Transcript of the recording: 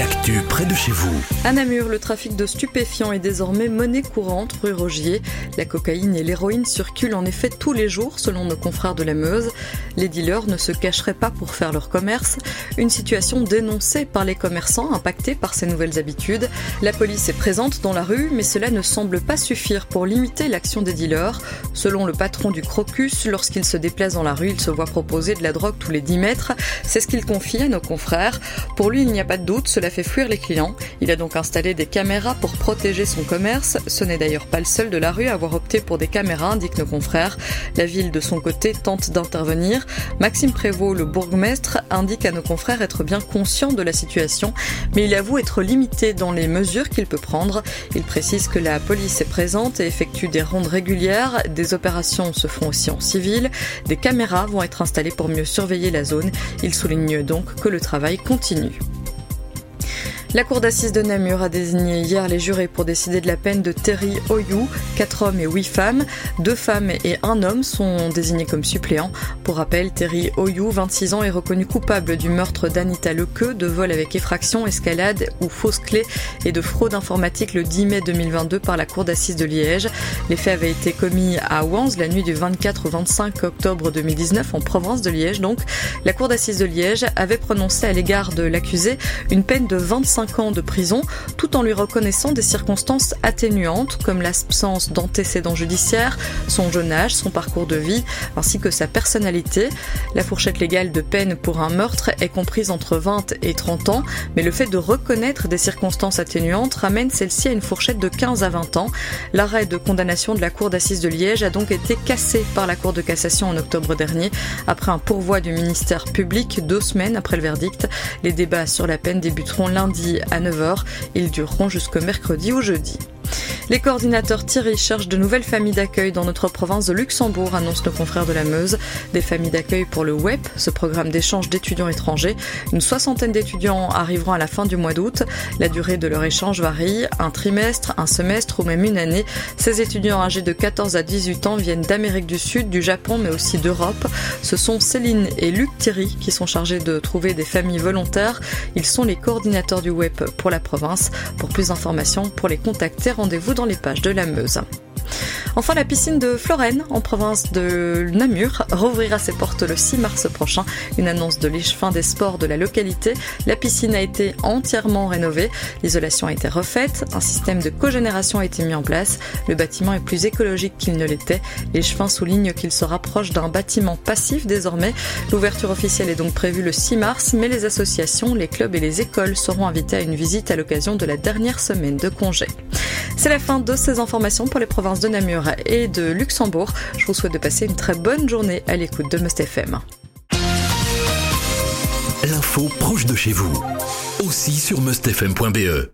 L'actu près de chez vous. À Namur, le trafic de stupéfiants est désormais monnaie courante rue Rogier. La cocaïne et l'héroïne circulent en effet tous les jours selon nos confrères de la Meuse. Les dealers ne se cacheraient pas pour faire leur commerce. Une situation dénoncée par les commerçants impactés par ces nouvelles habitudes. La police est présente dans la rue, mais cela ne semble pas suffire pour limiter l'action des dealers. Selon le patron du Crocus, lorsqu'il se déplace dans la rue, il se voit proposer de la drogue tous les 10 mètres. C'est ce qu'il confie à nos confrères. Pour lui, il n'y a pas de doute, cela fait fuir les clients. Il a donc installé des caméras pour protéger son commerce. Ce n'est d'ailleurs pas le seul de la rue à avoir opté pour des caméras, indiquent nos confrères. La ville, de son côté, tente d'intervenir. Maxime Prévost, le bourgmestre, indique à nos confrères être bien conscient de la situation, mais il avoue être limité dans les mesures qu'il peut prendre. Il précise que la police est présente et effectue des rondes régulières. Des opérations se font aussi en civil. Des caméras vont être installées pour mieux surveiller la zone. Il souligne donc que le travail continue. La cour d'assises de Namur a désigné hier les jurés pour décider de la peine de Terry Oyou. Quatre hommes et huit femmes. Deux femmes et un homme sont désignés comme suppléants. Pour rappel, Terry Oyou, 26 ans, est reconnu coupable du meurtre d'Anita Lequeux, de vol avec effraction, escalade ou fausse clé et de fraude informatique le 10 mai 2022 par la cour d'assises de Liège. Les faits avaient été commis à Wans la nuit du 24 au 25 octobre 2019 en province de Liège. Donc, la cour d'assises de Liège avait prononcé à l'égard de l'accusé une peine de 25 ans de prison, tout en lui reconnaissant des circonstances atténuantes comme l'absence d'antécédents judiciaires, son jeune âge, son parcours de vie, ainsi que sa personnalité. La fourchette légale de peine pour un meurtre est comprise entre 20 et 30 ans, mais le fait de reconnaître des circonstances atténuantes ramène celle-ci à une fourchette de 15 à 20 ans. De la Cour d'assises de Liège a donc été cassé par la Cour de cassation en octobre dernier, après un pourvoi du ministère public deux semaines après le verdict. Les débats sur la peine débuteront lundi à 9h. Ils dureront jusqu'au mercredi ou jeudi. Les coordinateurs Thierry cherchent de nouvelles familles d'accueil dans notre province de Luxembourg, annoncent nos confrères de la Meuse. Des familles d'accueil pour le WEP, ce programme d'échange d'étudiants étrangers. Une soixantaine d'étudiants arriveront à la fin du mois d'août. La durée de leur échange varie, un trimestre, un semestre ou même une année. Ces étudiants âgés de 14 à 18 ans viennent d'Amérique du Sud, du Japon, mais aussi d'Europe. Ce sont Céline et Luc Thierry qui sont chargés de trouver des familles volontaires. Ils sont les coordinateurs du WEP pour la province. Pour plus d'informations, pour les contacter, rendez-vous dans les pages de la Meuse. Enfin, la piscine de Florène, en province de Namur, rouvrira ses portes le 6 mars prochain. Une annonce de fin des sports de la localité. La piscine a été entièrement rénovée. L'isolation a été refaite. Un système de cogénération a été mis en place. Le bâtiment est plus écologique qu'il ne l'était. Les chevins soulignent qu'il se rapproche d'un bâtiment passif désormais. L'ouverture officielle est donc prévue le 6 mars, mais les associations, les clubs et les écoles seront invités à une visite à l'occasion de la dernière semaine de congé. C'est la fin de ces informations pour les provinces de Namur et de Luxembourg. Je vous souhaite de passer une très bonne journée à l'écoute de Must FM. L'info proche de chez vous, aussi sur mustfm.be.